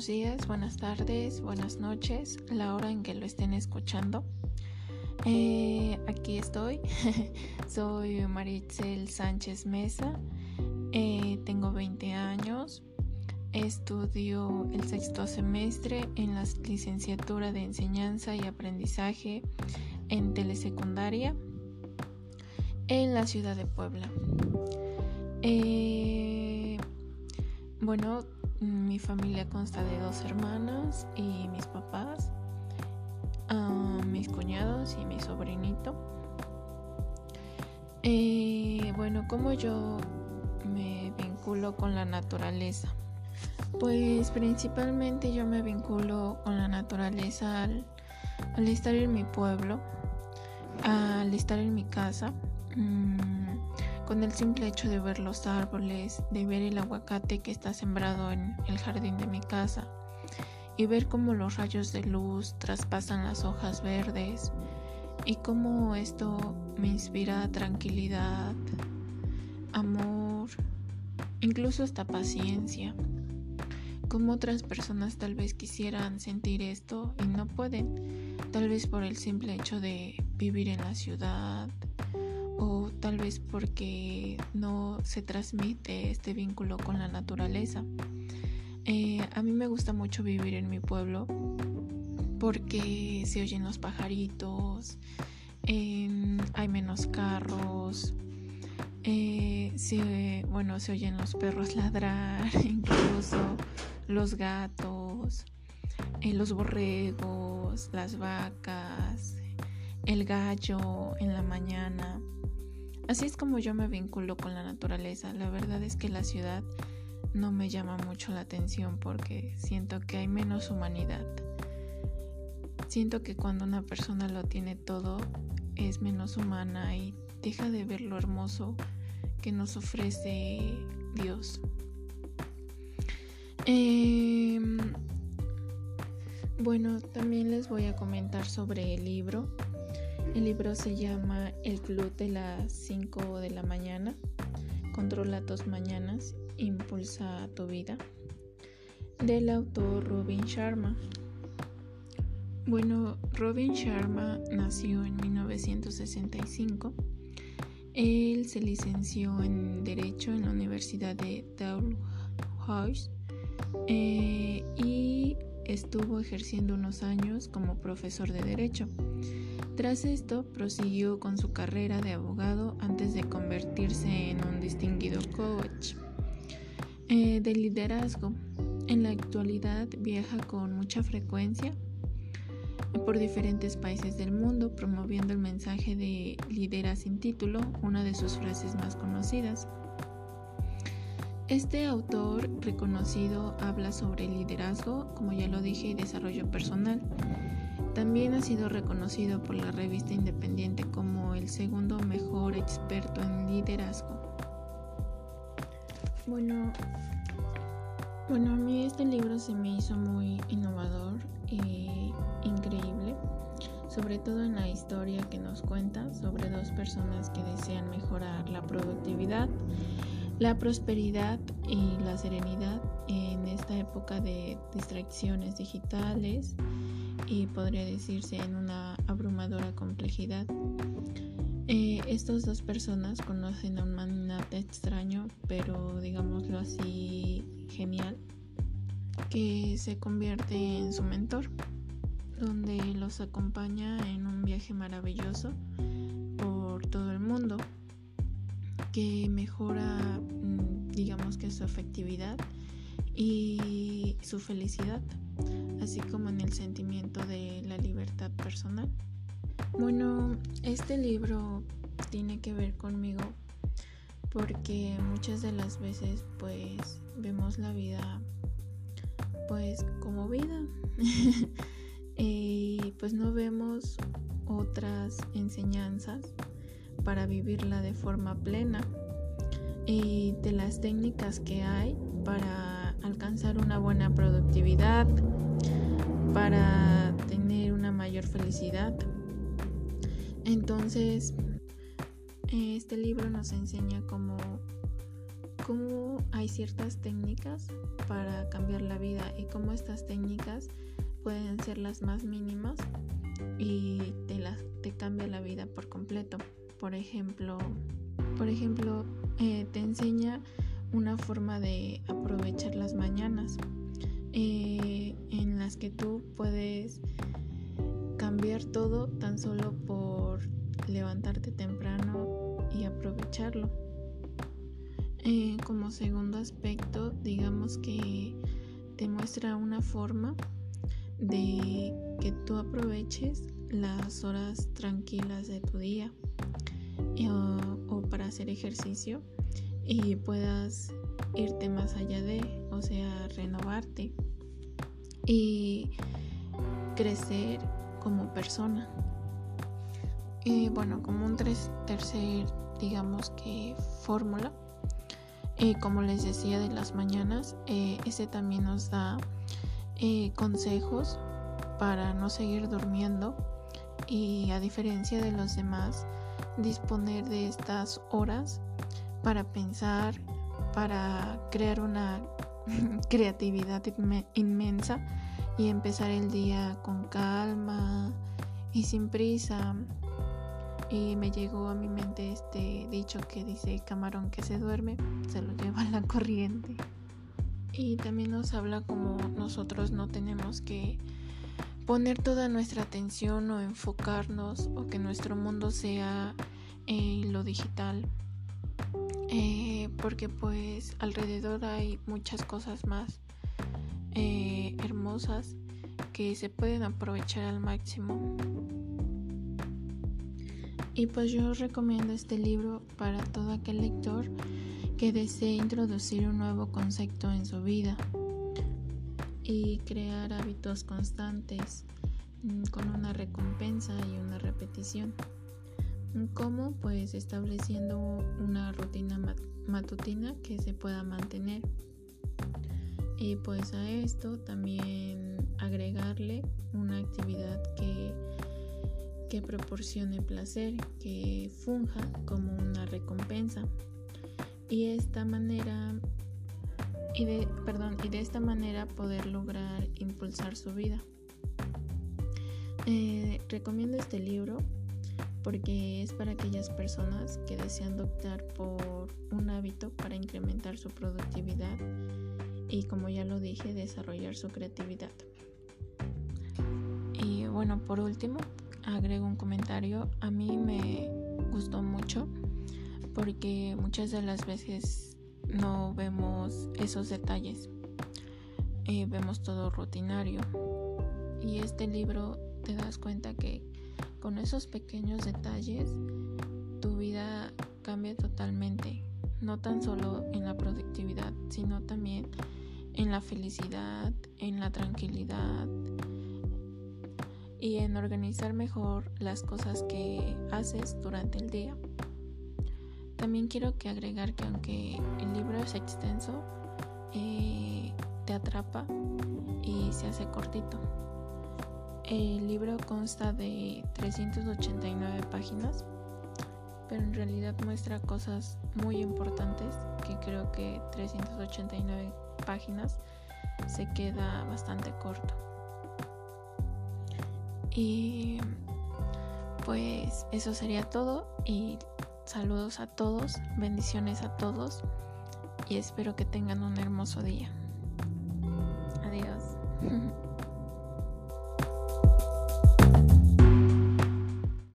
Buenos días, buenas tardes, buenas noches, la hora en que lo estén escuchando. Eh, aquí estoy, soy Maritzel Sánchez Mesa, eh, tengo 20 años, estudio el sexto semestre en la licenciatura de enseñanza y aprendizaje en telesecundaria en la ciudad de Puebla. Eh, bueno, mi familia consta de dos hermanas y mis papás, ah, mis cuñados y mi sobrinito. Eh, bueno, ¿cómo yo me vinculo con la naturaleza? Pues principalmente yo me vinculo con la naturaleza al, estar en mi pueblo, al estar en mi casa. Mm, con el simple hecho de ver los árboles, de ver el aguacate que está sembrado en el jardín de mi casa y ver cómo los rayos de luz traspasan las hojas verdes y cómo esto me inspira tranquilidad, amor, incluso hasta paciencia. Como otras personas tal vez quisieran sentir esto y no pueden, tal vez por el simple hecho de vivir en la ciudad, o tal vez porque no se transmite este vínculo con la naturaleza. Eh, a mí me gusta mucho vivir en mi pueblo porque se oyen los pajaritos, em, hay menos carros, eh, se, bueno, se oyen los perros ladrar, incluso los gatos, eh, los borregos, las vacas, el gallo en la mañana. Así es como yo me vinculo con la naturaleza. La verdad es que la ciudad no me llama mucho la atención porque siento que hay menos humanidad. Siento que cuando una persona lo tiene todo es menos humana y deja de ver lo hermoso que nos ofrece Dios. Em, bueno, también les voy a comentar sobre el libro el libro se llama El Club de las 5 de la mañana. Controla tus mañanas, impulsa tu vida. Del autor Robin Sharma. Bueno, Robin Sharma nació en 1965. Él se licenció en Derecho en la Universidad de Dalhousie eh, y estuvo ejerciendo unos años como profesor de Derecho. Tras esto, prosiguió con su carrera de abogado antes de convertirse en un distinguido coach eh, de liderazgo. En la actualidad viaja con mucha frecuencia por diferentes países del mundo promoviendo el mensaje de Lidera sin título, una de sus frases más conocidas. Este autor reconocido habla sobre liderazgo, como ya lo dije, y desarrollo personal también ha sido reconocido por la revista independiente como el segundo mejor experto en liderazgo. Bueno, bueno, a mí este libro se me hizo muy innovador e increíble, sobre todo en la historia que nos cuenta sobre dos personas que desean mejorar la productividad, la prosperidad y la serenidad en esta época de distracciones digitales y podría decirse en una abrumadora complejidad. Eh, estas dos personas conocen a un magnate extraño, pero digámoslo así, genial, que se convierte en su mentor, donde los acompaña en un viaje maravilloso por todo el mundo, que mejora, mm, digamos que su efectividad y su felicidad así como en el sentimiento de la libertad personal. Bueno, este libro tiene que ver conmigo porque muchas de las veces pues vemos la vida pues como vida y pues no vemos otras enseñanzas para vivirla de forma plena y de las técnicas que hay para alcanzar una buena productividad, para tener una mayor felicidad. Entonces, este libro nos enseña cómo, cómo hay ciertas técnicas para cambiar la vida y cómo estas técnicas pueden ser las más mínimas y te, te cambia la vida por completo. Por ejemplo, por ejemplo eh, te enseña una forma de aprovechar las mañanas eh, en las que tú puedes cambiar todo tan solo por levantarte temprano y aprovecharlo. Eh, como segundo aspecto, digamos que te muestra una forma de que tú aproveches las horas tranquilas de tu día o para hacer ejercicio y puedas irte más allá de, o sea, renovarte y crecer como persona. Y bueno, como un tercer, digamos que fórmula, eh, como les decía de las mañanas, eh, ese también nos da eh, consejos para no seguir durmiendo y a diferencia de los demás, disponer de estas horas para pensar, para crear una creatividad inmensa y empezar el día con calma y sin prisa. Y me llegó a mi mente este dicho que dice camarón que se duerme, se lo lleva la corriente. Y también nos habla como nosotros no tenemos que poner toda nuestra atención o enfocarnos o que nuestro mundo sea en eh, lo digital eh, porque pues alrededor hay muchas cosas más eh, hermosas que se pueden aprovechar al máximo. Y pues yo recomiendo este libro para todo aquel lector que desee introducir un nuevo concepto en su vida y crear hábitos constantes mm, con una recompensa y una repetición. ¿Cómo? Pues estableciendo una rutina matutina que se pueda mantener. Y pues a esto también agregarle una actividad que, que proporcione placer, que funja como una recompensa. Y esta manera y de, perdón, y de esta manera poder lograr impulsar su vida. Eh, recomiendo este libro porque es para aquellas personas que desean optar por un hábito para incrementar su productividad y como ya lo dije, desarrollar su creatividad. Y bueno, por último, agrego un comentario. A mí me gustó mucho porque muchas de las veces no vemos esos detalles. Eh, vemos todo rutinario. Y este libro te das cuenta que con esos pequeños detalles, tu vida cambia totalmente, no tan solo en la productividad, sino también en la felicidad, en la tranquilidad y en organizar mejor las cosas que haces durante el día. También quiero que agregar que aunque el libro es extenso, eh, te atrapa y se hace cortito. El libro consta de 389 páginas, pero en realidad muestra cosas muy importantes que creo que 389 páginas se queda bastante corto. Y pues eso sería todo y saludos a todos, bendiciones a todos y espero que tengan un hermoso día.